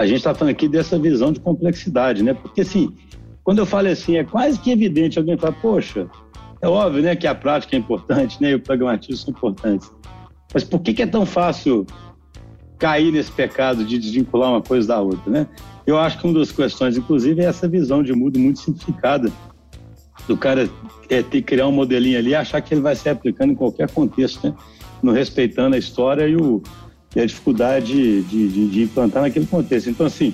a gente está falando aqui dessa visão de complexidade, né? Porque, assim, quando eu falo assim, é quase que evidente alguém fala, poxa, é óbvio, né, que a prática é importante, né, e o pragmatismo são importantes. Mas por que, que é tão fácil cair nesse pecado de desvincular uma coisa da outra, né? Eu acho que uma das questões, inclusive, é essa visão de mundo muito simplificada do cara é, ter criar um modelinho ali e achar que ele vai ser aplicando em qualquer contexto, né? Não respeitando a história e, o, e a dificuldade de, de, de, implantar naquele contexto. Então, assim,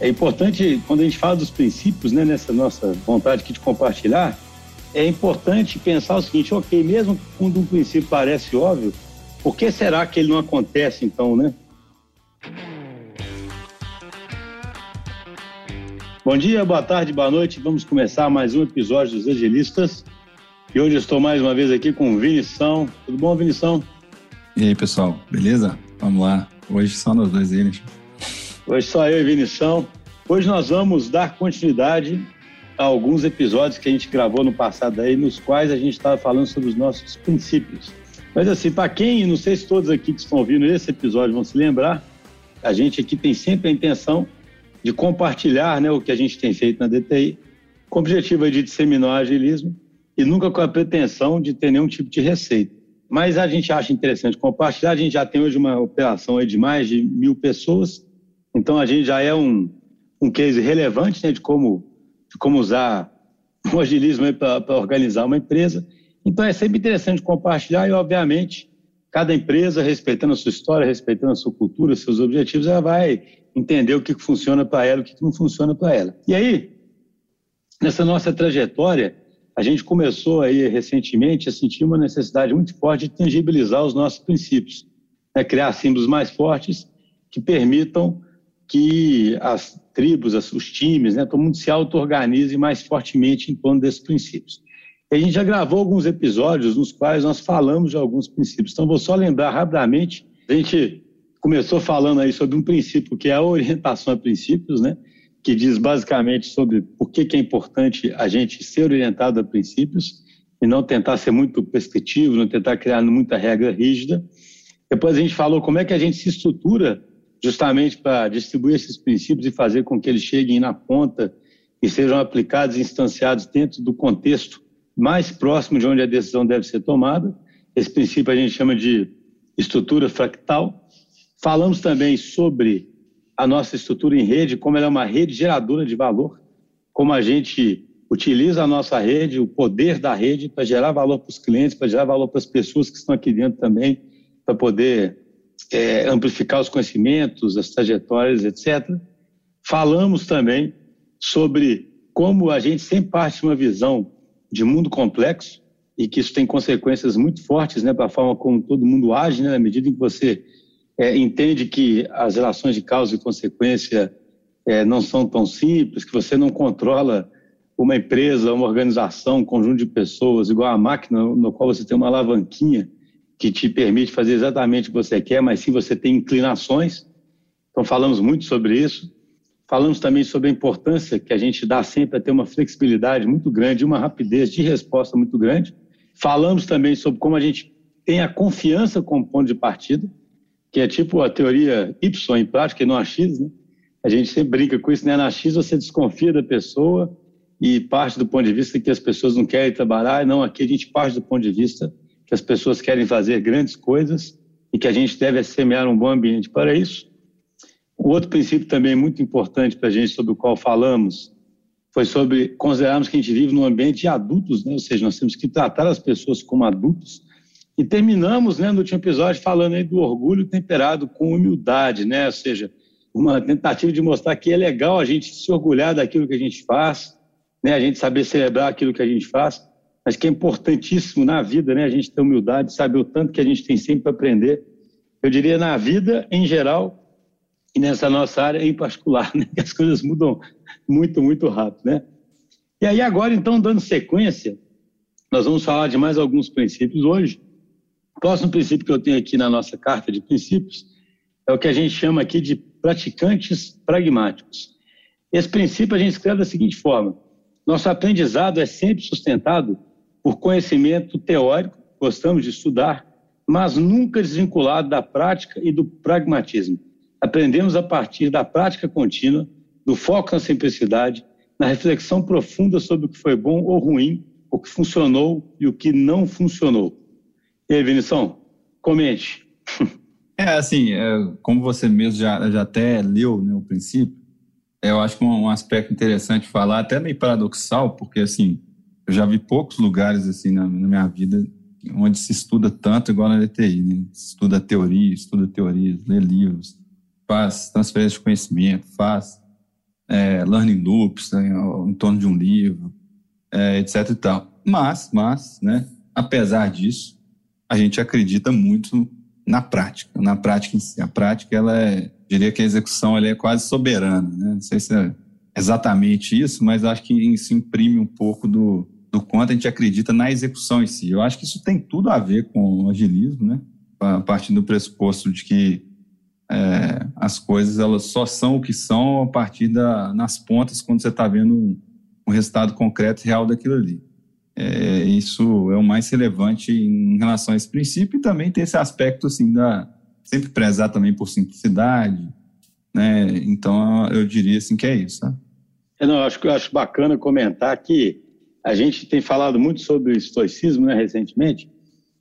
é importante, quando a gente fala dos princípios, né, nessa nossa vontade aqui de compartilhar, é importante pensar o seguinte, ok, mesmo quando um princípio parece óbvio, por que será que ele não acontece então, né? Bom dia, boa tarde, boa noite. Vamos começar mais um episódio dos Agilistas. E hoje estou mais uma vez aqui com o Vinição. Tudo bom, Vinição? E aí, pessoal, beleza? Vamos lá. Hoje só nós dois né? Hoje só eu e Vinição. Hoje nós vamos dar continuidade a alguns episódios que a gente gravou no passado aí, nos quais a gente estava falando sobre os nossos princípios. Mas assim, para quem, não sei se todos aqui que estão ouvindo esse episódio vão se lembrar, a gente aqui tem sempre a intenção de compartilhar né, o que a gente tem feito na DTI, com o objetivo de disseminar o agilismo e nunca com a pretensão de ter nenhum tipo de receita. Mas a gente acha interessante compartilhar, a gente já tem hoje uma operação de mais de mil pessoas, então a gente já é um, um case relevante né, de, como, de como usar o agilismo para organizar uma empresa. Então é sempre interessante compartilhar e, obviamente, cada empresa, respeitando a sua história, respeitando a sua cultura, seus objetivos, ela vai entender o que funciona para ela, o que não funciona para ela. E aí, nessa nossa trajetória, a gente começou aí recentemente a sentir uma necessidade muito forte de tangibilizar os nossos princípios, né? criar símbolos mais fortes que permitam que as tribos, os times, né, todo mundo se auto-organize mais fortemente em torno desses princípios. A gente já gravou alguns episódios nos quais nós falamos de alguns princípios. Então, vou só lembrar rapidamente. A gente começou falando aí sobre um princípio que é a orientação a princípios, né? Que diz basicamente sobre por que, que é importante a gente ser orientado a princípios e não tentar ser muito prescritivo, não tentar criar muita regra rígida. Depois a gente falou como é que a gente se estrutura justamente para distribuir esses princípios e fazer com que eles cheguem na ponta e sejam aplicados e instanciados dentro do contexto mais próximo de onde a decisão deve ser tomada. Esse princípio a gente chama de estrutura fractal. Falamos também sobre a nossa estrutura em rede, como ela é uma rede geradora de valor, como a gente utiliza a nossa rede, o poder da rede para gerar valor para os clientes, para gerar valor para as pessoas que estão aqui dentro também, para poder é, amplificar os conhecimentos, as trajetórias, etc. Falamos também sobre como a gente sempre parte de uma visão de mundo complexo e que isso tem consequências muito fortes né, para a forma como todo mundo age, né, na medida em que você é, entende que as relações de causa e consequência é, não são tão simples, que você não controla uma empresa, uma organização, um conjunto de pessoas, igual a máquina no qual você tem uma alavanquinha que te permite fazer exatamente o que você quer, mas sim você tem inclinações. Então, falamos muito sobre isso. Falamos também sobre a importância que a gente dá sempre a ter uma flexibilidade muito grande, uma rapidez de resposta muito grande. Falamos também sobre como a gente tem a confiança como ponto de partida, que é tipo a teoria Y em prática e não a X, né? A gente sempre brinca com isso, né? Na X você desconfia da pessoa e parte do ponto de vista que as pessoas não querem trabalhar, não, aqui a gente parte do ponto de vista que as pessoas querem fazer grandes coisas e que a gente deve semear um bom ambiente para isso. O outro princípio também muito importante para a gente, sobre o qual falamos, foi sobre considerarmos que a gente vive num ambiente de adultos, né? ou seja, nós temos que tratar as pessoas como adultos. E terminamos né, no último episódio falando aí do orgulho temperado com humildade, né? ou seja, uma tentativa de mostrar que é legal a gente se orgulhar daquilo que a gente faz, né? a gente saber celebrar aquilo que a gente faz, mas que é importantíssimo na vida né? a gente ter humildade, saber o tanto que a gente tem sempre para aprender. Eu diria na vida em geral e nessa nossa área em particular, né? que as coisas mudam muito, muito rápido. Né? E aí agora, então, dando sequência, nós vamos falar de mais alguns princípios hoje. O próximo princípio que eu tenho aqui na nossa carta de princípios é o que a gente chama aqui de praticantes pragmáticos. Esse princípio a gente escreve da seguinte forma: nosso aprendizado é sempre sustentado por conhecimento teórico, gostamos de estudar, mas nunca desvinculado da prática e do pragmatismo. aprendemos a partir da prática contínua, do foco na simplicidade, na reflexão profunda sobre o que foi bom ou ruim, o que funcionou e o que não funcionou. E aí, Vinição, comente. É, assim, é, como você mesmo já, já até leu né, o princípio, eu acho que um, um aspecto interessante falar, até meio paradoxal, porque, assim, eu já vi poucos lugares, assim, na, na minha vida onde se estuda tanto igual na LTI, né? Estuda teoria, estuda teorias, lê livros, faz transferência de conhecimento, faz é, learning loops né, em torno de um livro, é, etc e tal. Mas, mas, né, apesar disso, a gente acredita muito na prática, na prática em si. A prática, ela é, diria que a execução ela é quase soberana, né? Não sei se é exatamente isso, mas acho que isso imprime um pouco do, do quanto a gente acredita na execução em si. Eu acho que isso tem tudo a ver com o agilismo, né? A partir do pressuposto de que é, as coisas elas só são o que são a partir da, nas pontas quando você está vendo um, um, resultado concreto real daquilo ali. É, isso é o mais relevante em relação a esse princípio e também tem esse aspecto assim da sempre prezar também por simplicidade, né? Então eu diria assim que é isso. Né? Eu não acho que eu acho bacana comentar que a gente tem falado muito sobre o estoicismo né, recentemente.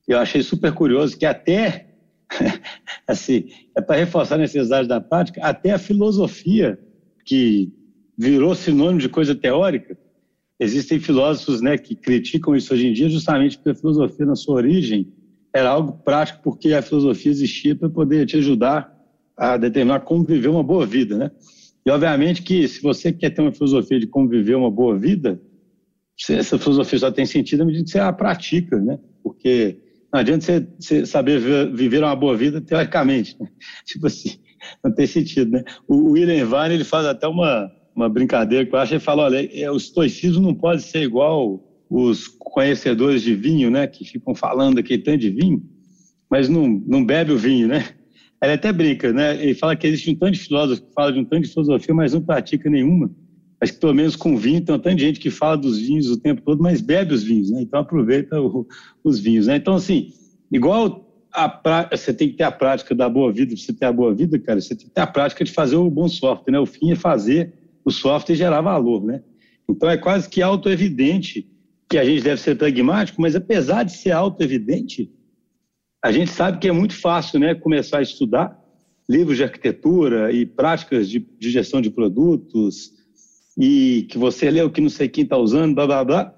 Eu achei super curioso que até, assim, é para reforçar a necessidade da prática, até a filosofia, que virou sinônimo de coisa teórica, existem filósofos né, que criticam isso hoje em dia justamente porque a filosofia, na sua origem, era algo prático, porque a filosofia existia para poder te ajudar a determinar como viver uma boa vida, né? E, obviamente, que se você quer ter uma filosofia de como viver uma boa vida, essa filosofia só tem sentido à medida que você a pratica, né? Porque não adianta você, você saber viver uma boa vida teoricamente, né? Tipo assim, não tem sentido, né? O William Vine, ele faz até uma, uma brincadeira que eu acho, ele fala, olha, é, o estoicismo não pode ser igual os conhecedores de vinho, né? Que ficam falando aqui tanto de vinho, mas não, não bebe o vinho, né? Ele até brinca, né? Ele fala que existe um tanto de filósofos que falam de um tanto de filosofia, mas não pratica nenhuma mas que pelo menos com vinho, tem um tanto de gente que fala dos vinhos o tempo todo, mas bebe os vinhos, né? Então aproveita o, os vinhos, né? Então, assim, igual pra... você tem que ter a prática da boa vida, para você ter a boa vida, cara, você tem que ter a prática de fazer o bom software, né? O fim é fazer o software gerar valor, né? Então é quase que auto-evidente que a gente deve ser pragmático, mas apesar de ser auto-evidente, a gente sabe que é muito fácil, né? Começar a estudar livros de arquitetura e práticas de, de gestão de produtos, e que você lê o que não sei quem está usando, blá, blá, blá.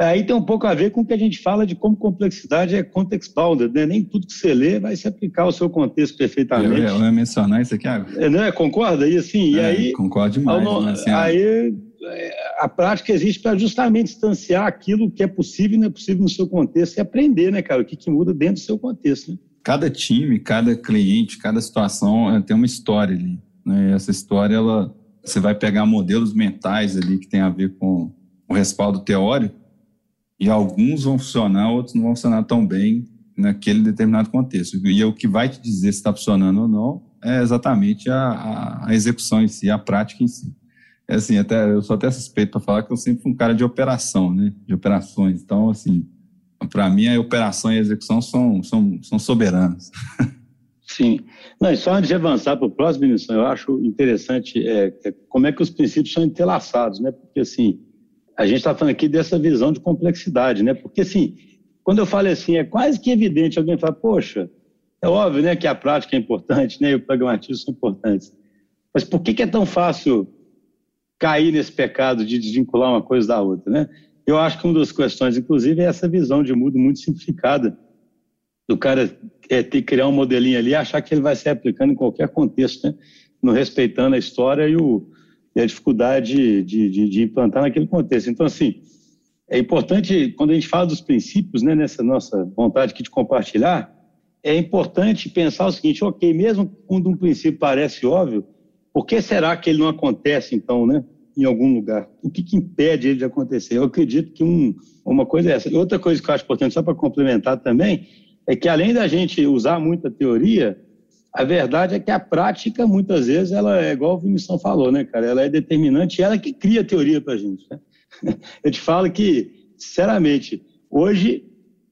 Aí tem um pouco a ver com o que a gente fala de como complexidade é context bounded, né? Nem tudo que você lê vai se aplicar ao seu contexto perfeitamente. Eu, eu ia mencionar isso aqui agora. É, né? Concorda? E assim, é, e aí... Concordo demais. Não, né? assim, aí é, a prática existe para justamente distanciar aquilo que é possível e não é possível no seu contexto e aprender, né, cara? O que, que muda dentro do seu contexto, né? Cada time, cada cliente, cada situação é, tem uma história ali. Né? Essa história, ela você vai pegar modelos mentais ali que tem a ver com o respaldo teórico e alguns vão funcionar, outros não vão funcionar tão bem naquele determinado contexto. E o que vai te dizer se está funcionando ou não é exatamente a, a, execução em si, a prática em si. É assim, até, eu sou até suspeito para falar que eu sempre fui um cara de operação, né? De operações. Então, assim, para mim a operação e a execução são, são, são soberanas. Sim. Não, e só antes de avançar para o próximo, eu acho interessante é, é, como é que os princípios são entrelaçados, né? Porque, assim, a gente está falando aqui dessa visão de complexidade, né? Porque, assim, quando eu falo assim, é quase que evidente alguém fala, poxa, é óbvio, né, que a prática é importante, né, e o pragmatismo são importantes. Mas por que, que é tão fácil cair nesse pecado de desvincular uma coisa da outra, né? Eu acho que uma das questões, inclusive, é essa visão de mundo muito simplificada do cara é, ter criar um modelinho ali e achar que ele vai ser aplicando em qualquer contexto, né? não respeitando a história e, o, e a dificuldade de, de, de, implantar naquele contexto. Então, assim, é importante, quando a gente fala dos princípios, né, nessa nossa vontade aqui de compartilhar, é importante pensar o seguinte, ok, mesmo quando um princípio parece óbvio, por que será que ele não acontece, então, né, em algum lugar? O que, que impede ele de acontecer? Eu acredito que um, uma coisa é essa. Outra coisa que eu acho importante, só para complementar também, é que além da gente usar muita teoria, a verdade é que a prática, muitas vezes, ela é igual o Vinicius falou, né, cara? Ela é determinante e ela que cria a teoria para a gente. Né? Eu te falo que, sinceramente, hoje,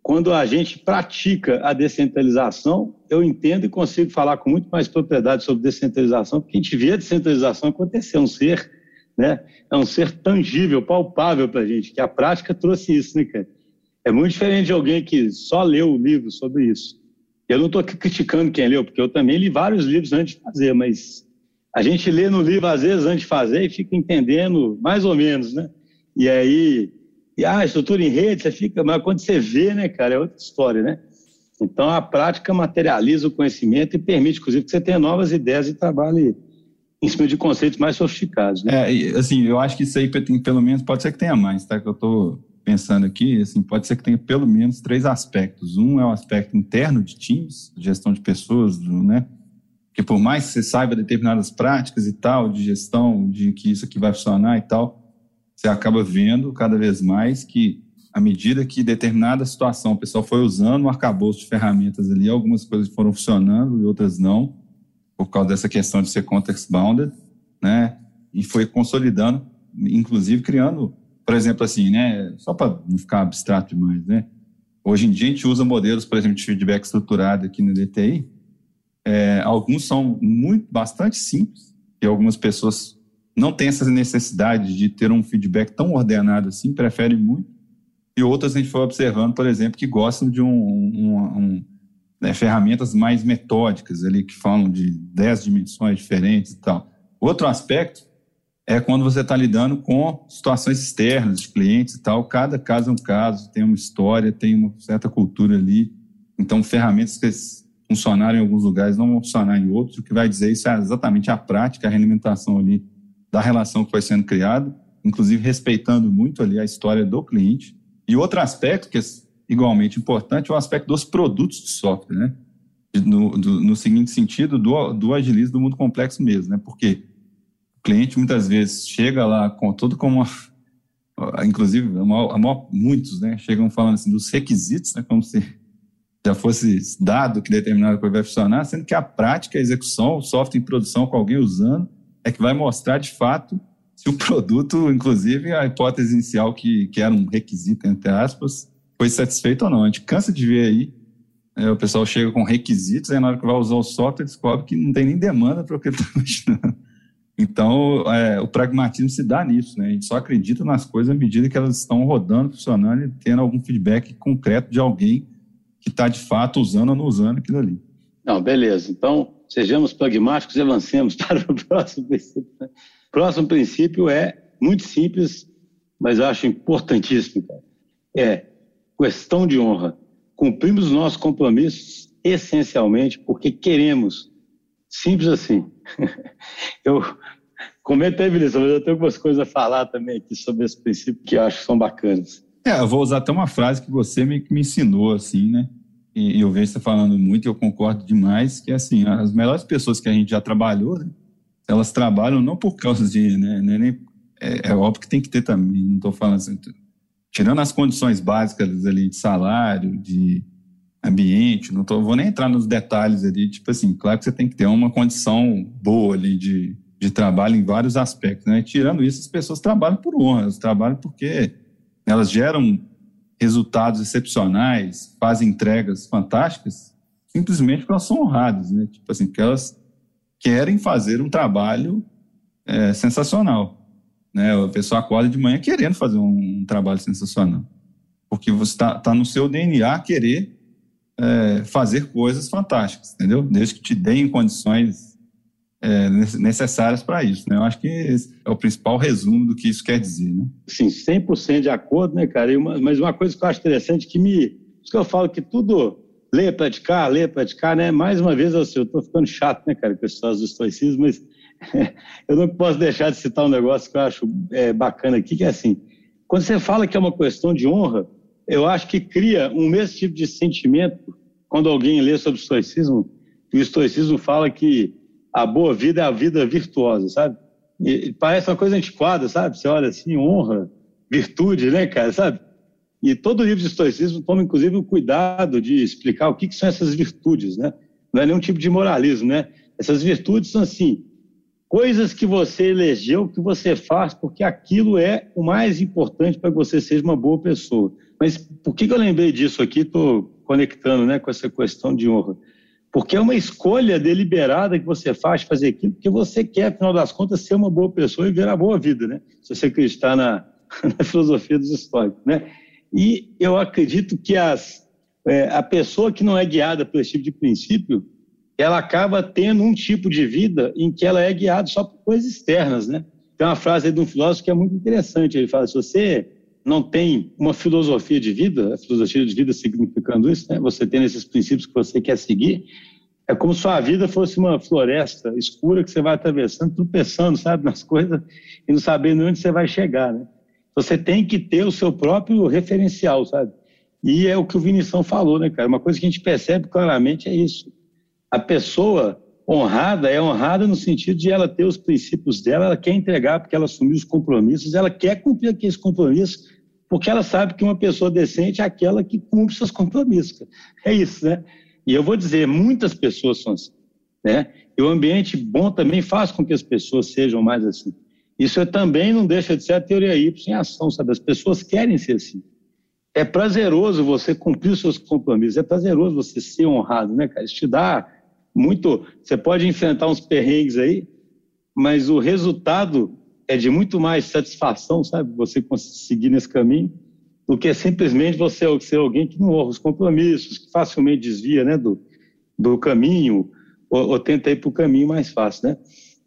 quando a gente pratica a descentralização, eu entendo e consigo falar com muito mais propriedade sobre descentralização, porque a gente vê a descentralização acontecer, é um ser, né? É um ser tangível, palpável para a gente, que a prática trouxe isso, né, cara? É muito diferente de alguém que só leu o livro sobre isso. Eu não estou criticando quem leu, porque eu também li vários livros antes de fazer, mas a gente lê no livro às vezes antes de fazer e fica entendendo mais ou menos, né? E aí e ah, estrutura em rede, você fica, mas quando você vê, né, cara, é outra história, né? Então a prática materializa o conhecimento e permite, inclusive, que você tenha novas ideias e trabalhe em cima de conceitos mais sofisticados. Né? É, assim, eu acho que isso aí pelo menos, pode ser que tenha mais, tá? Que eu estou pensando aqui, assim, pode ser que tenha pelo menos três aspectos. Um é o aspecto interno de times, gestão de pessoas, né? Que por mais que você saiba determinadas práticas e tal, de gestão, de que isso aqui vai funcionar e tal, você acaba vendo cada vez mais que, à medida que determinada situação o pessoal foi usando um arcabouço de ferramentas ali, algumas coisas foram funcionando e outras não, por causa dessa questão de ser context-bounded, né? E foi consolidando, inclusive criando, por exemplo, assim, né? Só para não ficar abstrato demais, né? Hoje em dia a gente usa modelos, por exemplo, de feedback estruturado aqui no DTI. É, alguns são muito, bastante simples, e algumas pessoas não tem essa necessidade de ter um feedback tão ordenado assim, preferem muito. E outras a gente foi observando, por exemplo, que gostam de um, um, um né, ferramentas mais metódicas ali, que falam de 10 dimensões diferentes e tal. Outro aspecto é quando você está lidando com situações externas de clientes e tal. Cada caso é um caso, tem uma história, tem uma certa cultura ali. Então, ferramentas que funcionaram em alguns lugares não vão funcionar em outros. O que vai dizer isso é exatamente a prática, a realimentação ali da relação que foi sendo criada, inclusive respeitando muito ali a história do cliente. E outro aspecto que é igualmente importante é o aspecto dos produtos de software, né? No, do, no seguinte sentido, do, do agilismo do mundo complexo mesmo, né? Porque o cliente muitas vezes chega lá com tudo como inclusive a maior, a maior, muitos, né? Chegam falando assim dos requisitos, né? Como se já fosse dado que determinada coisa vai funcionar, sendo que a prática, a execução, o software em produção com alguém usando, é que vai mostrar de fato se o produto, inclusive a hipótese inicial que, que era um requisito, entre aspas, foi satisfeito ou não. A gente cansa de ver aí, é, o pessoal chega com requisitos, aí na hora que vai usar o software descobre que não tem nem demanda para o que ele está imaginando. Então, é, o pragmatismo se dá nisso, né? A gente só acredita nas coisas à medida que elas estão rodando, funcionando e tendo algum feedback concreto de alguém que está de fato usando ou não usando aquilo ali. Não, beleza. Então, sejamos pragmáticos e avancemos para o próximo princípio. O né? próximo princípio é muito simples, mas acho importantíssimo. É questão de honra. Cumprimos os nossos compromissos essencialmente porque queremos. Simples assim. eu comento aí, Vinícius, mas eu tenho algumas coisas a falar também aqui sobre esse princípio que eu acho que são bacanas. É, eu vou usar até uma frase que você me, me ensinou, assim, né? e eu vejo você falando muito e eu concordo demais, que assim, as melhores pessoas que a gente já trabalhou, né, elas trabalham não por causa de, né, né nem, é, é, óbvio que tem que ter também, não estou falando assim, tirando as condições básicas ali de salário, de ambiente, não tô, vou nem entrar nos detalhes ali, tipo assim, claro que você tem que ter uma condição boa ali de, de trabalho em vários aspectos, né? Tirando isso, as pessoas trabalham por honra, elas trabalham porque elas geram resultados excepcionais, fazem entregas fantásticas, simplesmente porque elas são honradas, né? Tipo assim, que elas querem fazer um trabalho é, sensacional, né? A pessoa acorda de manhã querendo fazer um, um trabalho sensacional, porque você está tá no seu DNA querer é, fazer coisas fantásticas, entendeu? Desde que te deem condições é, necessárias para isso. Né? Eu acho que esse é o principal resumo do que isso quer dizer. Né? Sim, 100% de acordo, né, cara? Uma, mas uma coisa que eu acho interessante que me. Isso que eu falo que tudo ler, praticar, ler, praticar, né? Mais uma vez, assim, eu estou ficando chato, né, cara, com esse do estoicismo, mas eu não posso deixar de citar um negócio que eu acho é, bacana aqui, que é assim: quando você fala que é uma questão de honra, eu acho que cria um mesmo tipo de sentimento quando alguém lê sobre o estoicismo, e o estoicismo fala que a boa vida é a vida virtuosa, sabe? E, parece uma coisa antiquada, sabe? Você olha assim, honra, virtude, né, cara, sabe? E todo livro de estoicismo toma, inclusive, o cuidado de explicar o que, que são essas virtudes, né? Não é nenhum tipo de moralismo, né? Essas virtudes são, assim, coisas que você elegeu, que você faz, porque aquilo é o mais importante para que você seja uma boa pessoa. Mas por que, que eu lembrei disso aqui? Estou conectando né, com essa questão de honra. Porque é uma escolha deliberada que você faz fazer aquilo, porque você quer, afinal das contas, ser uma boa pessoa e ver a boa vida, né? Se você acreditar na, na filosofia dos históricos, né? E eu acredito que as, é, a pessoa que não é guiada por esse tipo de princípio, ela acaba tendo um tipo de vida em que ela é guiada só por coisas externas, né? Tem uma frase de um filósofo que é muito interessante. Ele fala: se você não tem uma filosofia de vida, a filosofia de vida significando isso, né? Você tem esses princípios que você quer seguir, é como se sua vida fosse uma floresta escura que você vai atravessando, tropeçando, sabe, nas coisas e não sabendo onde você vai chegar, né? Você tem que ter o seu próprio referencial, sabe? E é o que o Vinição falou, né, cara? Uma coisa que a gente percebe claramente é isso. A pessoa honrada é honrada no sentido de ela ter os princípios dela, ela quer entregar porque ela assumiu os compromissos, ela quer cumprir aqueles compromissos, porque ela sabe que uma pessoa decente é aquela que cumpre seus compromissos. É isso, né? E eu vou dizer, muitas pessoas são assim, né? E o ambiente bom também faz com que as pessoas sejam mais assim. Isso também não deixa de ser a teoria Y em ação, sabe? As pessoas querem ser assim. É prazeroso você cumprir os seus compromissos, é prazeroso você ser honrado, né, cara? Isso te dá muito. Você pode enfrentar uns perrengues aí, mas o resultado é de muito mais satisfação, sabe? Você conseguir nesse caminho, do que simplesmente você ser alguém que não honra os compromissos, que facilmente desvia, né, do, do caminho, ou, ou tenta ir para o caminho mais fácil, né?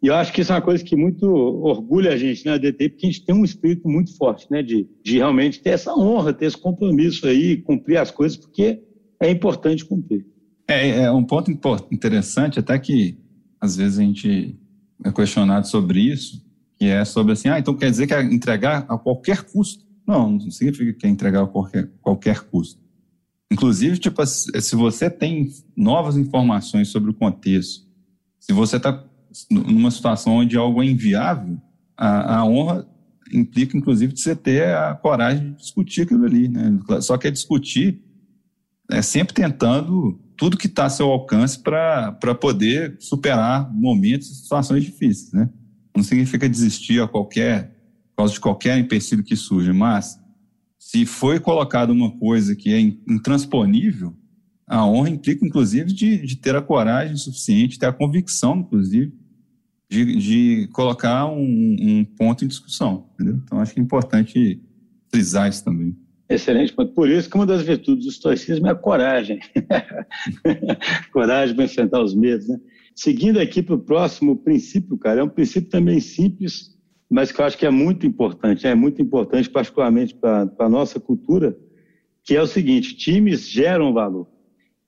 E eu acho que isso é uma coisa que muito orgulha a gente, né, a DT, porque a gente tem um espírito muito forte, né, de, de realmente ter essa honra, ter esse compromisso aí, cumprir as coisas, porque é importante cumprir. É, é um ponto interessante, até que às vezes a gente é questionado sobre isso, que é sobre assim, ah, então quer dizer que é entregar a qualquer custo? Não, não significa que é entregar a qualquer, qualquer custo. Inclusive, tipo, se você tem novas informações sobre o contexto, se você está numa situação onde algo é inviável, a, a honra implica, inclusive, de você ter a coragem de discutir aquilo ali. Né? Só que é discutir é sempre tentando tudo que está a seu alcance para poder superar momentos e situações difíceis, né? Não significa desistir a qualquer, por causa de qualquer empecilho que surja, mas se foi colocada uma coisa que é intransponível, a honra implica, inclusive, de, de ter a coragem suficiente, ter a convicção, inclusive, de, de colocar um, um ponto em discussão. Entendeu? Então, acho que é importante frisar isso também. Excelente ponto. Por isso que uma das virtudes do estoicismo é a coragem. coragem para enfrentar os medos, né? Seguindo aqui para o próximo princípio, cara, é um princípio também simples, mas que eu acho que é muito importante, é muito importante, particularmente para a nossa cultura, que é o seguinte: times geram valor.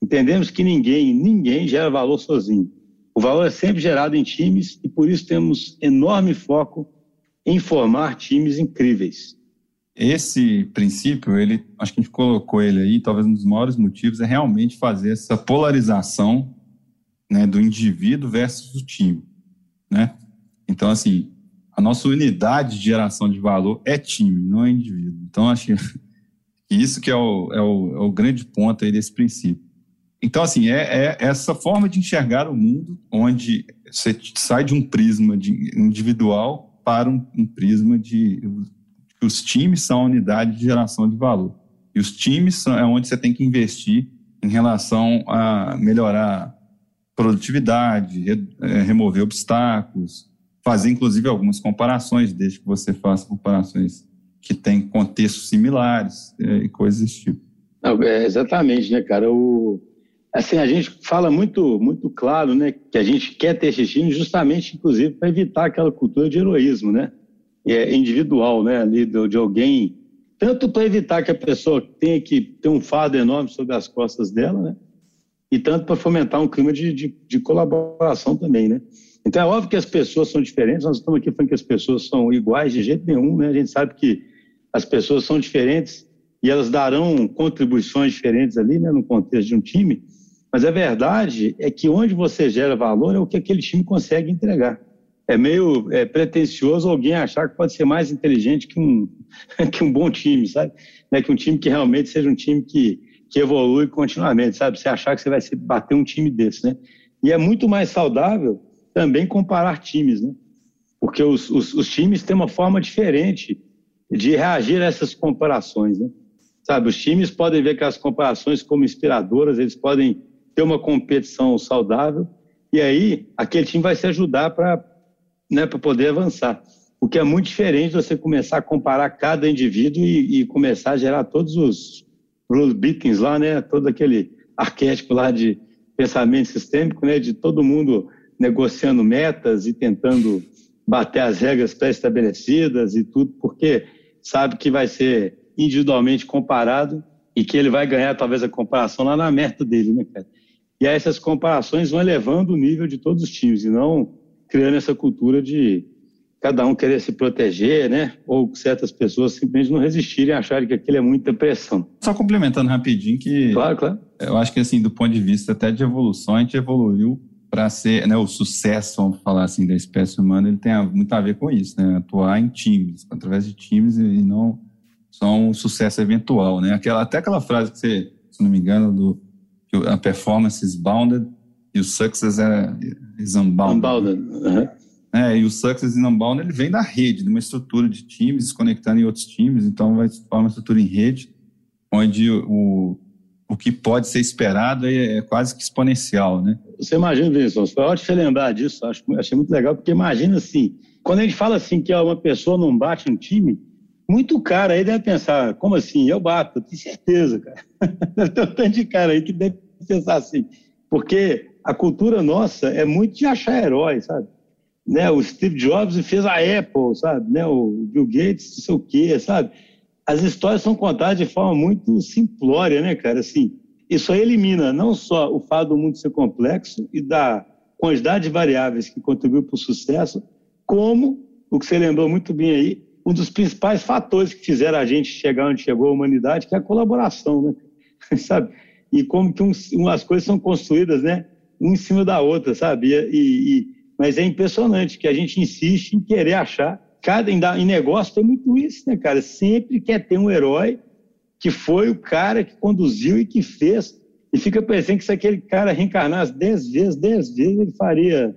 Entendemos que ninguém, ninguém gera valor sozinho. O valor é sempre gerado em times e por isso temos enorme foco em formar times incríveis. Esse princípio, ele, acho que a gente colocou ele aí, talvez um dos maiores motivos é realmente fazer essa polarização né, do indivíduo versus o time, né? Então, assim, a nossa unidade de geração de valor é time, não é indivíduo. Então, acho que isso que é o, é o, é o grande ponto aí desse princípio. Então, assim, é, é, essa forma de enxergar o mundo onde você sai de um prisma de individual para um, um prisma de que os times são a unidade de geração de valor. E os times são, é onde você tem que investir em relação a melhorar produtividade, re, é, remover obstáculos, fazer inclusive algumas comparações, desde que você faça comparações que têm contextos similares é, e coisas desse tipo. Não, é, exatamente, né, cara? O, assim, a gente fala muito, muito claro, né, que a gente quer ter esse time justamente, inclusive, para evitar aquela cultura de heroísmo, né? é, individual, né, ali de, de alguém, tanto para evitar que a pessoa tenha que ter um fardo enorme sobre as costas dela, né, e tanto para fomentar um clima de, de, de, colaboração também, né. Então é óbvio que as pessoas são diferentes, nós estamos aqui falando que as pessoas são iguais de jeito nenhum, né, a gente sabe que as pessoas são diferentes e elas darão contribuições diferentes ali, né, no contexto de um time, mas a verdade é que onde você gera valor é o que aquele time consegue entregar é meio é, pretencioso alguém achar que pode ser mais inteligente que um, que um bom time, sabe? Né? Que um time que realmente seja um time que, que evolui continuamente, sabe? Você achar que você vai bater um time desse, né? E é muito mais saudável também comparar times, né? Porque os, os, os times têm uma forma diferente de reagir a essas comparações, né? sabe? Os times podem ver que as comparações como inspiradoras, eles podem ter uma competição saudável e aí aquele time vai se ajudar para né, poder avançar. O que é muito diferente você começar a comparar cada indivíduo e, e começar a gerar todos os rule beatings lá, né? Todo aquele arquétipo lá de pensamento sistêmico, né? De todo mundo negociando metas e tentando bater as regras pré-estabelecidas e tudo, porque sabe que vai ser individualmente comparado e que ele vai ganhar talvez a comparação lá na meta dele, né, cara? E aí essas comparações vão elevando o nível de todos os times e não criando essa cultura de cada um querer se proteger, né? Ou certas pessoas simplesmente não resistirem a acharem que aquilo é muita pressão. Só complementando rapidinho que... Claro, claro. Eu acho que, assim, do ponto de vista até de evolução, a gente evoluiu para ser, né, o sucesso, vamos falar assim, da espécie humana, ele tem muito a ver com isso, né? Atuar em times, através de times e não só um sucesso eventual, né? Aquela, até aquela frase que você, se não me engano, do a performance is bounded e o success é, is unbounded. Unbounded. Uhum. É, e o success is unbounded ele vem da rede, de uma estrutura de times, se conectando em outros times, então vai formar uma estrutura em rede, onde o, o que pode ser esperado é, é quase que exponencial, né? Você imagina, Vinícius, foi ótimo você lembrar disso, acho, achei muito legal, porque imagina assim, quando a gente fala assim que uma pessoa não bate um time, muito cara aí deve pensar, como assim? Eu bato, eu tenho certeza, cara. Tem um tanto de cara aí que deve pensar assim, porque a cultura nossa é muito de achar herói, sabe? Né? O Steve Jobs fez a Apple, sabe? Né? O Bill Gates, não sei o quê, sabe? as histórias são contadas de forma muito simplória, né, cara? Assim, isso aí elimina não só o fato do mundo ser complexo e da quantidade de variáveis que contribuem para o sucesso, como, o que você lembrou muito bem aí, um dos principais fatores que fizeram a gente chegar onde chegou a humanidade, que é a colaboração, né? sabe? E como que um, as coisas são construídas, né? Um em cima da outra, sabe? E, e, mas é impressionante que a gente insiste em querer achar cada em negócio tem muito isso, né, cara? Sempre quer ter um herói que foi o cara que conduziu e que fez. E fica pensando que se aquele cara reencarnasse dez vezes, dez vezes ele faria.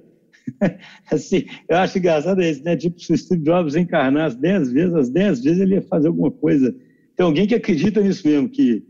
assim, eu acho engraçado isso, né? Tipo, se o Steve Jobs encarnasse dez vezes, as dez vezes ele ia fazer alguma coisa. Tem alguém que acredita nisso mesmo, que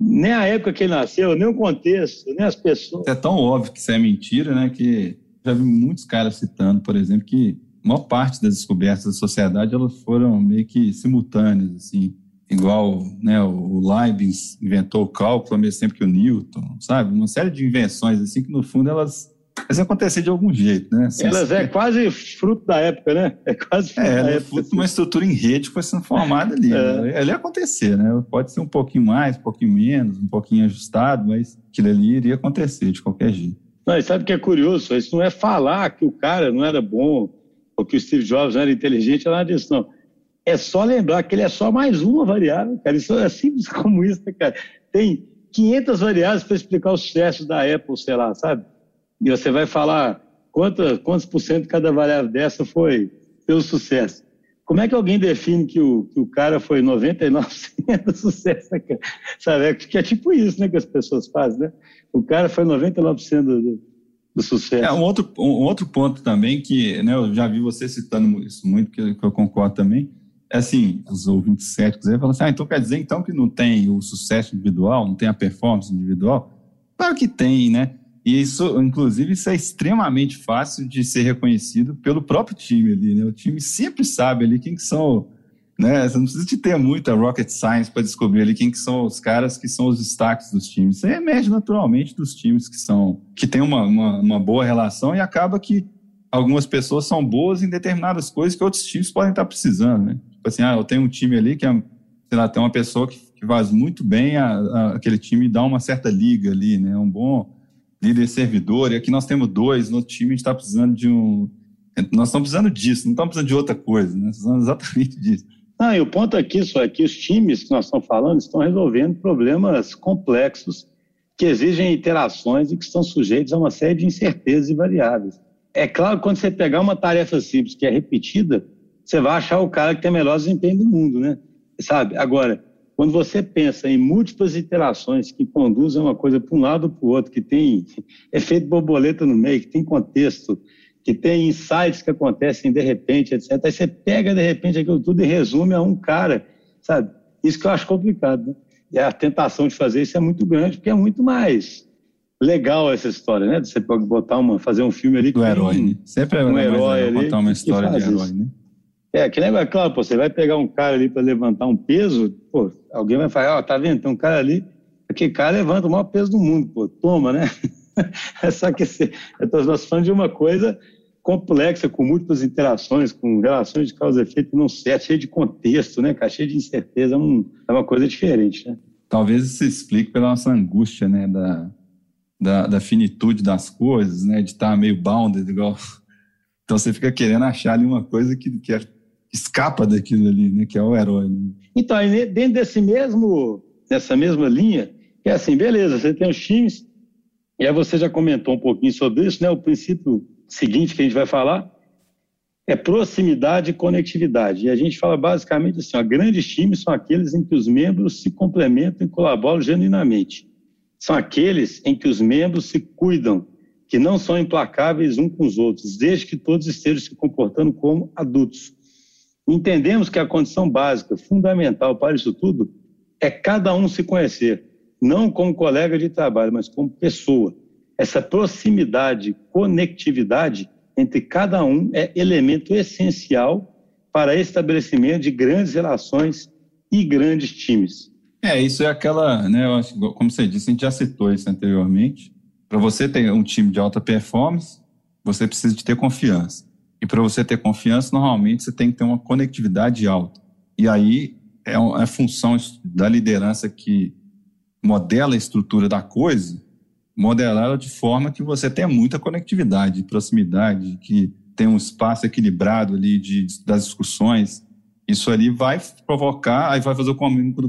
nem a época que ele nasceu, nem o contexto, nem as pessoas. É tão óbvio que isso é mentira, né? Que já vi muitos caras citando, por exemplo, que a maior parte das descobertas da sociedade elas foram meio que simultâneas, assim. Igual né, o Leibniz inventou o cálculo ao mesmo tempo que o Newton, sabe? Uma série de invenções assim que, no fundo, elas mas acontecer de algum jeito, né? Assim, Elas é quase fruto da época, né? É quase fruto é, da é época. fruto de uma estrutura em rede que foi sendo formada ali. é. Né? Ele ia acontecer, né? Pode ser um pouquinho mais, um pouquinho menos, um pouquinho ajustado, mas aquilo ali iria acontecer de qualquer jeito. E sabe o que é curioso? Isso não é falar que o cara não era bom, ou que o Steve Jobs não era inteligente, nada disso, não. É só lembrar que ele é só mais uma variável, cara. Isso é simples como isso, né, cara? Tem 500 variáveis para explicar o sucesso da Apple, sei lá, sabe? E você vai falar quantos, quantos por cento cada variável dessa foi pelo sucesso. Como é que alguém define que o, que o cara foi 99% do sucesso, né, cara? Sabe? É, que é tipo isso, né, que as pessoas fazem, né? O cara foi 99% do, do sucesso. É, um outro, um outro ponto também que né, eu já vi você citando isso muito, que, que eu concordo também, é assim, os ouvintes céticos aí falam assim, ah, então quer dizer então que não tem o sucesso individual, não tem a performance individual? Claro que tem, né? E isso, inclusive, isso é extremamente fácil de ser reconhecido pelo próprio time ali, né? O time sempre sabe ali quem que são né? Você não precisa de ter muita rocket science para descobrir ali quem que são os caras que são os destaques dos times. Você emerge naturalmente dos times que são que tem uma, uma, uma, boa relação e acaba que algumas pessoas são boas em determinadas coisas que outros times podem estar precisando, né? Tipo assim, ah, eu tenho um time ali que é, sei lá, tem uma pessoa que, que faz muito bem a, a, aquele time dá uma certa liga ali, né? Um bom líder servidor. E aqui nós temos dois, no time a gente está precisando de um nós estamos precisando disso, não estamos precisando de outra coisa, né? Precisamos exatamente disso. Ah, e o ponto aqui só é que os times que nós estamos falando estão resolvendo problemas complexos que exigem interações e que estão sujeitos a uma série de incertezas e variáveis. É claro que quando você pegar uma tarefa simples que é repetida, você vai achar o cara que tem o melhor desempenho do mundo, né? Sabe? Agora, quando você pensa em múltiplas interações que conduzem uma coisa para um lado ou para o outro, que tem efeito borboleta no meio, que tem contexto, que tem insights que acontecem de repente, etc. Aí você pega de repente aquilo tudo e resume a um cara, sabe? Isso que eu acho complicado. Né? E a tentação de fazer isso é muito grande, porque é muito mais legal essa história, né? Você pode botar uma, fazer um filme ali do herói, um, né? Sempre é um herói ali, botar uma história de herói, isso. né? É, que negócio, é claro, pô, você vai pegar um cara ali para levantar um peso, pô, alguém vai falar, ó, oh, tá vendo, tem um cara ali, aquele cara levanta o maior peso do mundo, pô, toma, né? É só que assim, nós falando de uma coisa complexa, com múltiplas interações, com relações de causa e efeito não certo, cheio de contexto, né, cara, cheio de incerteza, é, um, é uma coisa diferente, né? Talvez isso explique pela nossa angústia, né, da, da, da finitude das coisas, né, de estar meio bounded, igual... Então você fica querendo achar ali uma coisa que, que é, escapa daquilo ali, né, que é o herói. Né? Então, dentro desse mesmo, dessa mesma linha, é assim, beleza, você tem os times, e aí você já comentou um pouquinho sobre isso, né, o princípio seguinte que a gente vai falar é proximidade e conectividade. E a gente fala basicamente assim: ó, grandes times são aqueles em que os membros se complementam e colaboram genuinamente. São aqueles em que os membros se cuidam, que não são implacáveis uns com os outros, desde que todos estejam se comportando como adultos. Entendemos que a condição básica, fundamental para isso tudo, é cada um se conhecer, não como colega de trabalho, mas como pessoa essa proximidade, conectividade entre cada um é elemento essencial para estabelecimento de grandes relações e grandes times. É, isso é aquela, né, acho, como você disse, a gente já citou isso anteriormente. Para você ter um time de alta performance, você precisa de ter confiança. E para você ter confiança, normalmente você tem que ter uma conectividade alta. E aí é a função da liderança que modela a estrutura da coisa, modelá-la de forma que você tenha muita conectividade, proximidade, que tenha um espaço equilibrado ali de, das discussões. Isso ali vai provocar, aí vai fazer o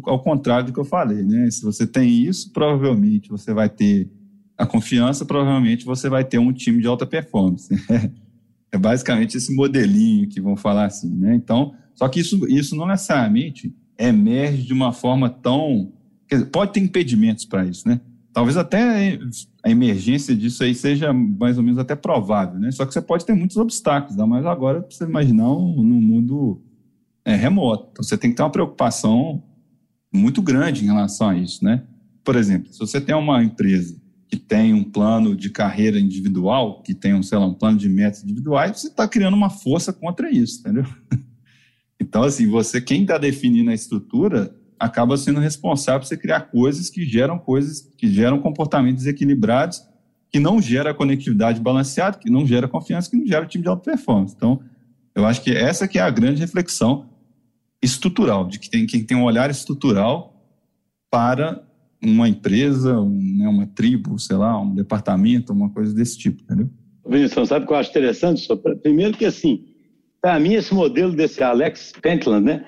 ao contrário do que eu falei, né? Se você tem isso, provavelmente você vai ter a confiança, provavelmente você vai ter um time de alta performance. é basicamente esse modelinho que vão falar assim, né? Então, só que isso, isso não necessariamente emerge de uma forma tão. Dizer, pode ter impedimentos para isso, né? Talvez até a emergência disso aí seja mais ou menos até provável, né? Só que você pode ter muitos obstáculos, dá mais agora você imaginar um, num mundo é, remoto. Então você tem que ter uma preocupação muito grande em relação a isso, né? Por exemplo, se você tem uma empresa que tem um plano de carreira individual, que tem um, sei lá, um plano de metas individuais, você está criando uma força contra isso, entendeu? Então, assim, você, quem está definindo a estrutura, acaba sendo responsável por você criar coisas que geram coisas, que geram comportamentos equilibrados, que não gera conectividade balanceada, que não gera confiança, que não gera time de alta performance. Então, eu acho que essa que é a grande reflexão estrutural, de que tem quem tem um olhar estrutural para uma empresa, um, né, uma tribo, sei lá, um departamento, uma coisa desse tipo, entendeu? Vinícius, sabe o que eu acho interessante? Primeiro que, assim, para mim, esse modelo desse Alex Pentland, né,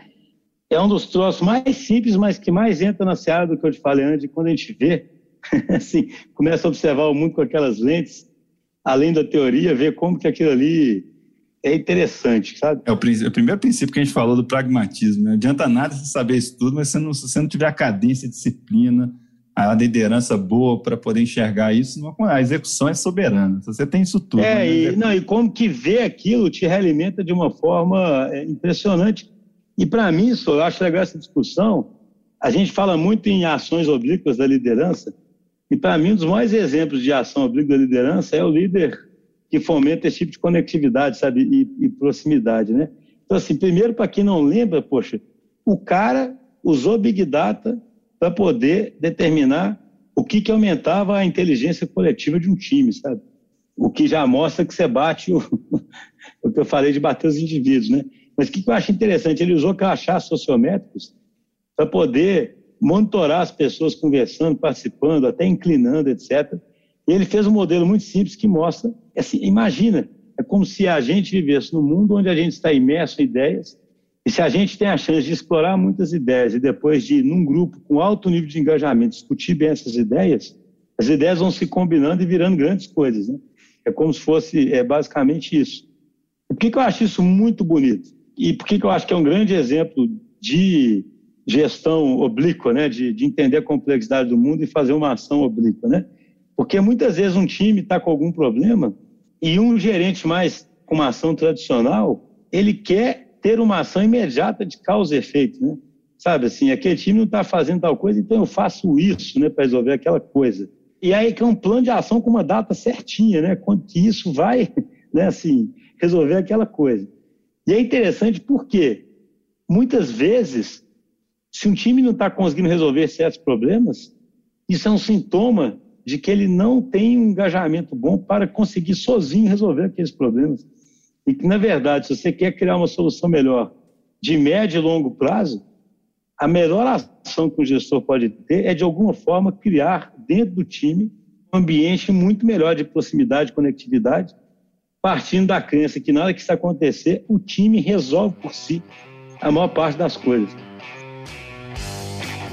é um dos troços mais simples, mas que mais entra na seara do que eu te falei antes, quando a gente vê, assim, começa a observar o mundo com aquelas lentes, além da teoria, ver como que aquilo ali é interessante, sabe? É o, é o, primeiro princípio que a gente falou do pragmatismo. Né? Não adianta nada você saber isso tudo, mas se você não, se você não tiver a cadência, a disciplina, a liderança boa para poder enxergar isso, não, a execução é soberana. Você tem isso tudo. É, né? e, não, e como que ver aquilo te realimenta de uma forma é, impressionante. E para mim, isso, eu acho legal essa discussão. A gente fala muito em ações oblíquas da liderança, e para mim, um dos maiores exemplos de ação oblíqua da liderança é o líder que fomenta esse tipo de conectividade, sabe, e, e proximidade, né? Então, assim, primeiro, para quem não lembra, poxa, o cara usou Big Data para poder determinar o que, que aumentava a inteligência coletiva de um time, sabe? O que já mostra que você bate o, o que eu falei de bater os indivíduos, né? Mas o que eu acho interessante, ele usou crachás sociométricos para poder monitorar as pessoas conversando, participando, até inclinando, etc. E ele fez um modelo muito simples que mostra, assim, imagina, é como se a gente vivesse num mundo onde a gente está imerso em ideias, e se a gente tem a chance de explorar muitas ideias e depois de, num grupo com alto nível de engajamento, discutir bem essas ideias, as ideias vão se combinando e virando grandes coisas. Né? É como se fosse é, basicamente isso. E por que, que eu acho isso muito bonito? E por que, eu acho que é um grande exemplo de gestão oblíqua, né? De, de, entender a complexidade do mundo e fazer uma ação oblíqua, né? Porque muitas vezes um time está com algum problema e um gerente mais com uma ação tradicional, ele quer ter uma ação imediata de causa e efeito, né? sabe assim, aquele time não está fazendo tal coisa, então eu faço isso, né, para resolver aquela coisa. E aí que é um plano de ação com uma data certinha, né, quando que isso vai, né, assim, resolver aquela coisa. E é interessante porque muitas vezes, se um time não está conseguindo resolver certos problemas, isso é um sintoma de que ele não tem um engajamento bom para conseguir sozinho resolver aqueles problemas. E que, na verdade, se você quer criar uma solução melhor de médio e longo prazo, a melhor ação que o gestor pode ter é, de alguma forma, criar dentro do time um ambiente muito melhor de proximidade conectividade, partindo da crença que, na hora que isso acontecer, o time resolve por si a maior parte das coisas.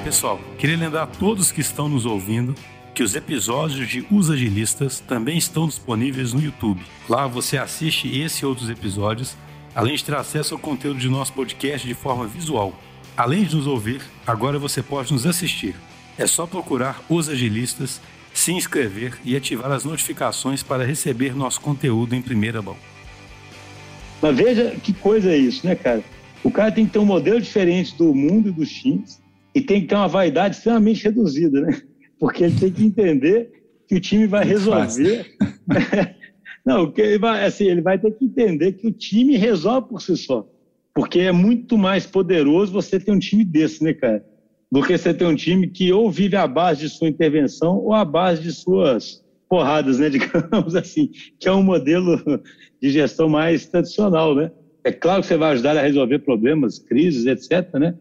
Pessoal, queria lembrar a todos que estão nos ouvindo que os episódios de Os Agilistas também estão disponíveis no YouTube. Lá você assiste esse e outros episódios, além de ter acesso ao conteúdo de nosso podcast de forma visual. Além de nos ouvir, agora você pode nos assistir. É só procurar Os Agilistas, se inscrever e ativar as notificações para receber nosso conteúdo em primeira mão. Mas veja que coisa é isso, né, cara? O cara tem que ter um modelo diferente do mundo e dos times e tem que ter uma vaidade extremamente reduzida, né? Porque ele tem que entender que o time vai resolver. Não, que ele vai, assim, ele vai ter que entender que o time resolve por si só. Porque é muito mais poderoso você ter um time desse, né, cara? Do que você ter um time que ou vive à base de sua intervenção ou à base de suas porradas, né, digamos assim, que é um modelo de gestão mais tradicional, né? É claro que você vai ajudar a resolver problemas, crises, etc., né?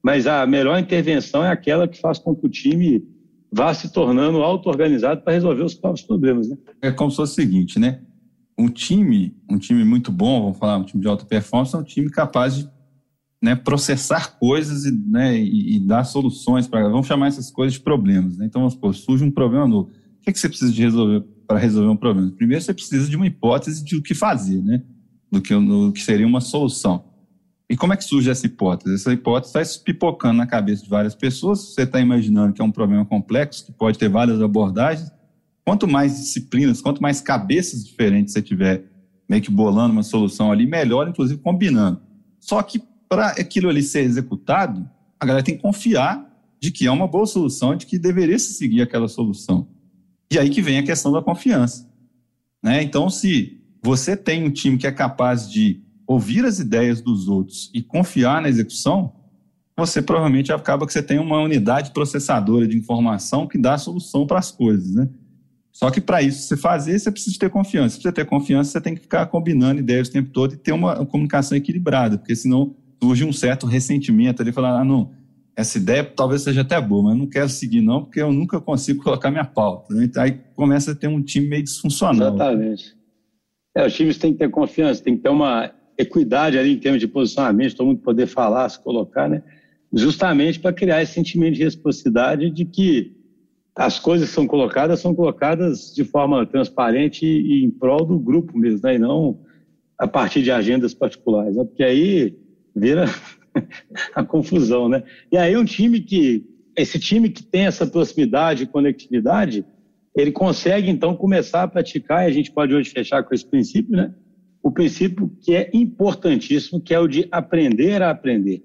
Mas a melhor intervenção é aquela que faz com que o time vá se tornando auto-organizado para resolver os próprios problemas, né? É como se fosse o seguinte, né? um time, um time muito bom, vamos falar, um time de alta performance, é um time capaz de né, processar coisas e, né, e, e dar soluções para. Vamos chamar essas coisas de problemas. Né? Então, vamos supor, surge um problema novo. O que, é que você precisa de resolver para resolver um problema? Primeiro, você precisa de uma hipótese de o que fazer, né? Do que, que seria uma solução. E como é que surge essa hipótese? Essa hipótese está pipocando na cabeça de várias pessoas. Você está imaginando que é um problema complexo, que pode ter várias abordagens quanto mais disciplinas, quanto mais cabeças diferentes você tiver meio que bolando uma solução ali, melhor, inclusive combinando. Só que para aquilo ali ser executado, a galera tem que confiar de que é uma boa solução, de que deveria se seguir aquela solução. E aí que vem a questão da confiança. Né? Então, se você tem um time que é capaz de ouvir as ideias dos outros e confiar na execução, você provavelmente acaba que você tem uma unidade processadora de informação que dá a solução para as coisas, né? Só que para isso você fazer, você precisa ter confiança. Se você ter confiança, você tem que ficar combinando ideias o tempo todo e ter uma comunicação equilibrada, porque senão surge um certo ressentimento ali, falar, ah, não, essa ideia talvez seja até boa, mas eu não quero seguir não, porque eu nunca consigo colocar minha pauta. Né? Aí começa a ter um time meio disfuncional. Exatamente. É, os times têm que ter confiança, tem que ter uma equidade ali em termos de posicionamento, todo mundo poder falar, se colocar, né? Justamente para criar esse sentimento de reciprocidade de que as coisas que são colocadas são colocadas de forma transparente e em prol do grupo mesmo, né? e não a partir de agendas particulares, né? porque aí vira a confusão. Né? E aí um time que, esse time que tem essa proximidade e conectividade, ele consegue então começar a praticar, e a gente pode hoje fechar com esse princípio, né? o princípio que é importantíssimo, que é o de aprender a aprender.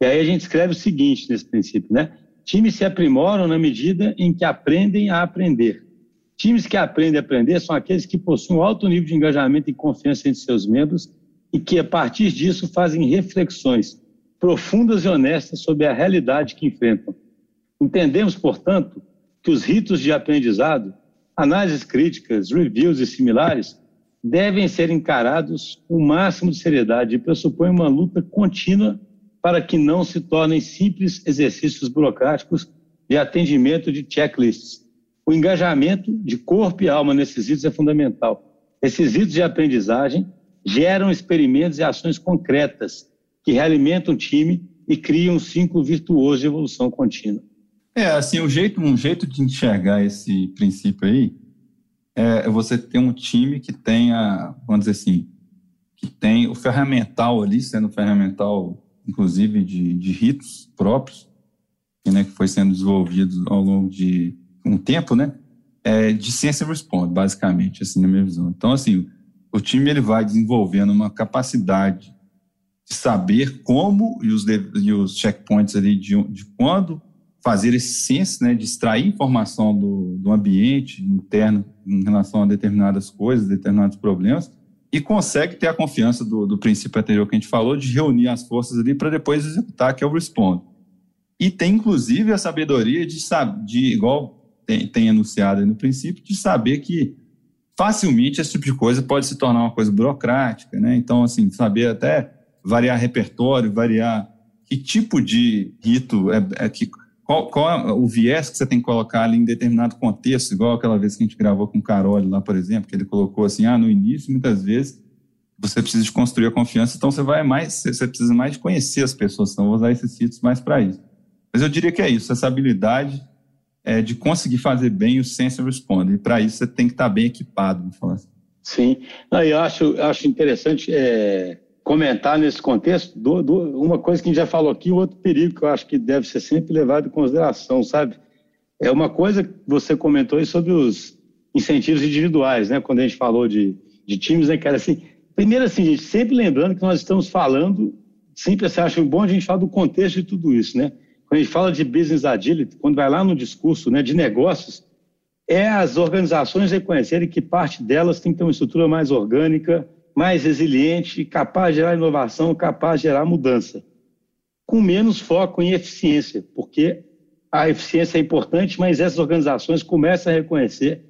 E aí a gente escreve o seguinte nesse princípio, né? Times se aprimoram na medida em que aprendem a aprender. Times que aprendem a aprender são aqueles que possuem um alto nível de engajamento e confiança entre seus membros e que, a partir disso, fazem reflexões profundas e honestas sobre a realidade que enfrentam. Entendemos, portanto, que os ritos de aprendizado, análises críticas, reviews e similares devem ser encarados com o máximo de seriedade e pressupõem uma luta contínua para que não se tornem simples exercícios burocráticos de atendimento de checklists. O engajamento de corpo e alma nesses itens é fundamental. Esses itens de aprendizagem geram experimentos e ações concretas que realimentam o time e criam um ciclo virtuoso de evolução contínua. É, assim, o jeito, um jeito de enxergar esse princípio aí é você ter um time que tenha, vamos dizer assim, que tem o ferramental ali, sendo ferramental inclusive de, de ritos próprios, né, que foi sendo desenvolvido ao longo de um tempo, né, é, de ciência responde, basicamente, assim, na minha visão. Então, assim, o time ele vai desenvolvendo uma capacidade de saber como e os, e os checkpoints ali de, de quando fazer esse senso, né, de extrair informação do, do ambiente interno em relação a determinadas coisas, determinados problemas, e consegue ter a confiança do, do princípio anterior que a gente falou, de reunir as forças ali para depois executar, que é o responde. E tem, inclusive, a sabedoria de, de igual tem, tem enunciado aí no princípio, de saber que facilmente esse tipo de coisa pode se tornar uma coisa burocrática, né? Então, assim, saber até variar repertório, variar que tipo de rito é, é que qual, qual é o viés que você tem que colocar ali em determinado contexto, igual aquela vez que a gente gravou com o Carole lá, por exemplo, que ele colocou assim, ah, no início, muitas vezes, você precisa de construir a confiança, então você vai mais, você precisa mais de conhecer as pessoas, então vou usar esses sítios mais para isso. Mas eu diria que é isso, essa habilidade é, de conseguir fazer bem o sense responde, e para isso você tem que estar bem equipado, assim. Sim, eu acho, acho interessante é, comentar nesse contexto do, do, uma coisa que a gente já falou aqui, outro perigo que eu acho que deve ser sempre levado em consideração, sabe? É uma coisa que você comentou aí sobre os incentivos individuais, né? Quando a gente falou de, de times, né, cara? Assim, primeiro, assim, gente, sempre lembrando que nós estamos falando, sempre assim, acho bom a gente falar do contexto de tudo isso, né? Quando a gente fala de business agility, quando vai lá no discurso né, de negócios, é as organizações reconhecerem que parte delas tem que ter uma estrutura mais orgânica, mais resiliente, capaz de gerar inovação, capaz de gerar mudança, com menos foco em eficiência, porque a eficiência é importante, mas essas organizações começam a reconhecer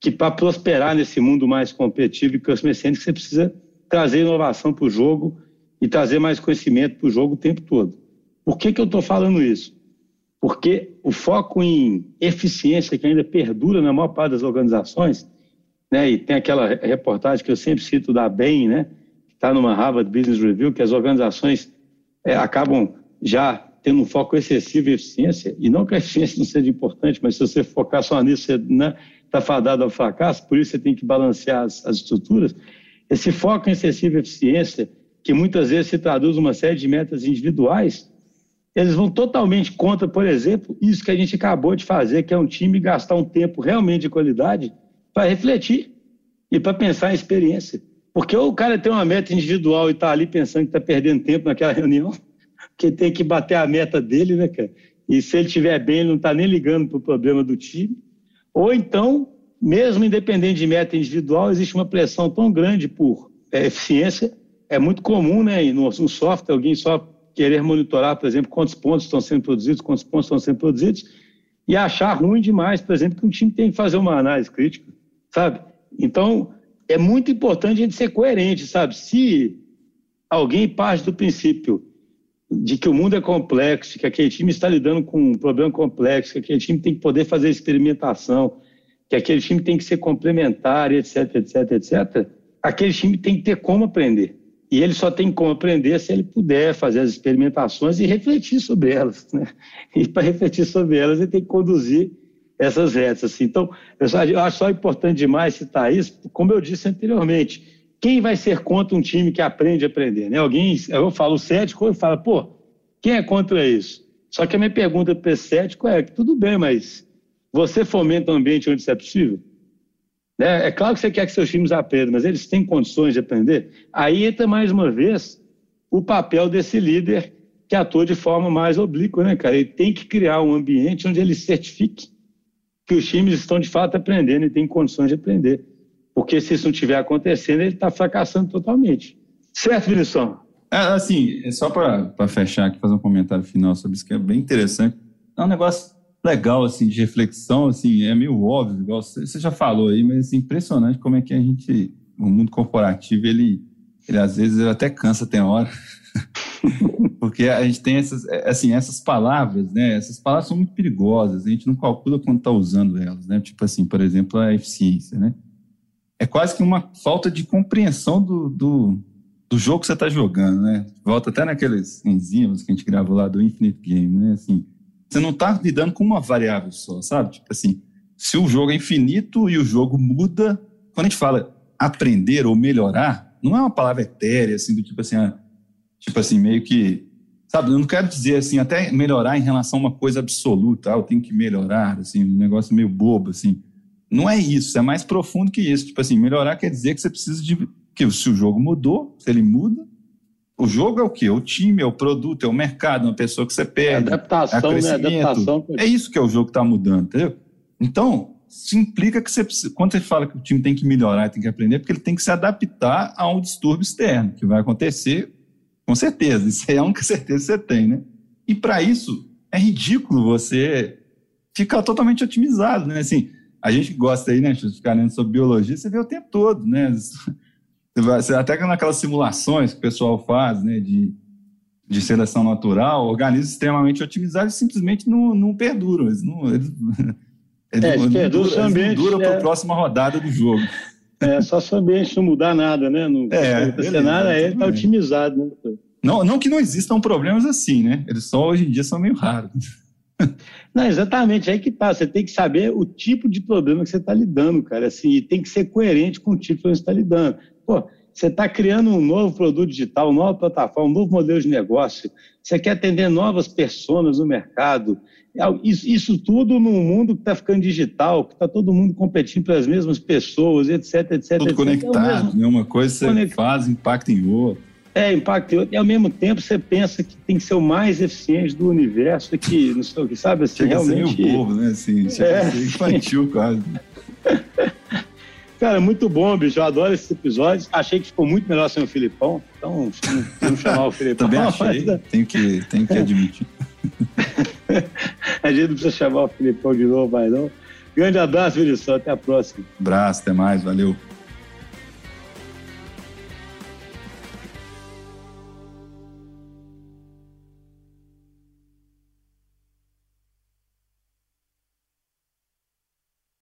que para prosperar nesse mundo mais competitivo e que você precisa trazer inovação para o jogo e trazer mais conhecimento para o jogo o tempo todo. Por que, que eu estou falando isso? Porque o foco em eficiência que ainda perdura na maior parte das organizações né? E tem aquela reportagem que eu sempre cito da BEM, né? Que está numa Harvard Business Review, que as organizações é, acabam já tendo um foco excessivo em eficiência, e não que a eficiência não seja importante, mas se você focar só nisso, você está né, tá fadado ao fracasso, por isso você tem que balancear as, as estruturas. Esse foco em excessiva eficiência, que muitas vezes se traduz uma série de metas individuais, eles vão totalmente contra, por exemplo, isso que a gente acabou de fazer, que é um time gastar um tempo realmente de qualidade para refletir e para pensar em experiência. Porque ou o cara tem uma meta individual e está ali pensando que está perdendo tempo naquela reunião, porque tem que bater a meta dele, né, cara? E se ele estiver bem, ele não está nem ligando para o problema do time. Ou então, mesmo independente de meta individual, existe uma pressão tão grande por é, eficiência. É muito comum, né, no, no software, alguém só querer monitorar, por exemplo, quantos pontos estão sendo produzidos, quantos pontos estão sendo produzidos, e achar ruim demais, por exemplo, que um time tem que fazer uma análise crítica sabe? Então, é muito importante a gente ser coerente, sabe? Se alguém parte do princípio de que o mundo é complexo, que aquele time está lidando com um problema complexo, que aquele time tem que poder fazer experimentação, que aquele time tem que ser complementar, etc, etc, etc, aquele time tem que ter como aprender. E ele só tem como aprender se ele puder fazer as experimentações e refletir sobre elas. Né? E para refletir sobre elas, ele tem que conduzir essas retas. Assim. Então, eu acho só importante demais citar isso, como eu disse anteriormente, quem vai ser contra um time que aprende a aprender? Né? Alguém, eu falo cético, eu falo, pô, quem é contra isso? Só que a minha pergunta para esse cético é, tudo bem, mas você fomenta um ambiente onde isso é possível? Né? É claro que você quer que seus times aprendam, mas eles têm condições de aprender? Aí entra mais uma vez o papel desse líder que atua de forma mais oblíqua, né, cara? Ele tem que criar um ambiente onde ele certifique que os times estão de fato aprendendo e têm condições de aprender. Porque se isso não estiver acontecendo, ele está fracassando totalmente. Certo, Vinição? É, assim, é só para fechar aqui, fazer um comentário final sobre isso, que é bem interessante. É um negócio legal, assim, de reflexão, assim, é meio óbvio, igual você já falou aí, mas assim, impressionante como é que a gente, o mundo corporativo, ele, ele às vezes ele até cansa, tem hora. Porque a gente tem essas, é, assim, essas palavras, né? Essas palavras são muito perigosas, a gente não calcula quando está usando elas, né? Tipo assim, por exemplo, a eficiência, né? É quase que uma falta de compreensão do, do, do jogo que você está jogando, né? Volta até naqueles enzimas que a gente gravou lá do Infinite Game, né? Assim, você não está lidando com uma variável só, sabe? Tipo assim, se o jogo é infinito e o jogo muda, quando a gente fala aprender ou melhorar, não é uma palavra etérea, assim, do tipo assim, ah, tipo assim, meio que Sabe, eu não quero dizer assim, até melhorar em relação a uma coisa absoluta, ah, eu tenho que melhorar, assim, um negócio meio bobo, assim. Não é isso, é mais profundo que isso. Tipo assim, melhorar quer dizer que você precisa de. que se o jogo mudou, se ele muda, O jogo é o quê? O time, é o produto, é o mercado, é uma pessoa que você perde. É adaptação, é né? Adaptação. É isso que é o jogo que está mudando, entendeu? Então, isso implica que você precisa, quando você fala que o time tem que melhorar, tem que aprender, porque ele tem que se adaptar a um distúrbio externo, que vai acontecer com certeza. Isso é a única certeza que você tem, né? E para isso, é ridículo você ficar totalmente otimizado, né? Assim, a gente gosta aí, né, de ficar lendo sobre biologia, você vê o tempo todo, né? Você até naquelas simulações que o pessoal faz, né, de, de seleção natural, organismos extremamente otimizados simplesmente não, não perduram. Eles não, eles, eles é, não, não, eles não duram para a próxima rodada do jogo. É, só se o ambiente não mudar nada, né? Não é, acontecer nada, ele está otimizado, né? Não, não que não existam problemas assim, né? Eles só hoje em dia são meio raros. Não, exatamente, é aí que tá. Você tem que saber o tipo de problema que você está lidando, cara. Assim, e tem que ser coerente com o tipo que você está lidando. Pô, você está criando um novo produto digital, uma nova plataforma, um novo modelo de negócio. Você quer atender novas pessoas no mercado. É isso, isso tudo num mundo que está ficando digital, que está todo mundo competindo pelas mesmas pessoas, etc, etc. Tudo etc. conectado, é mesmo... Uma coisa você Conect... faz, impacta em outra. É, impacta E ao mesmo tempo você pensa que tem que ser o mais eficiente do universo, que não sei o que, sabe? Assim, Chega realmente. A ser meio bobo, né? Assim, chega é, infantil quase. Cara, muito bom, bicho. Eu adoro esses episódios. Achei que ficou muito melhor sem o Filipão. Então, vamos chamar o Filipão. Também achei. Mas... Tenho, que, tenho que admitir. a gente não precisa chamar o Filipão de novo, mas não. Grande abraço, Vinícius. Até a próxima. Abraço, até mais. Valeu.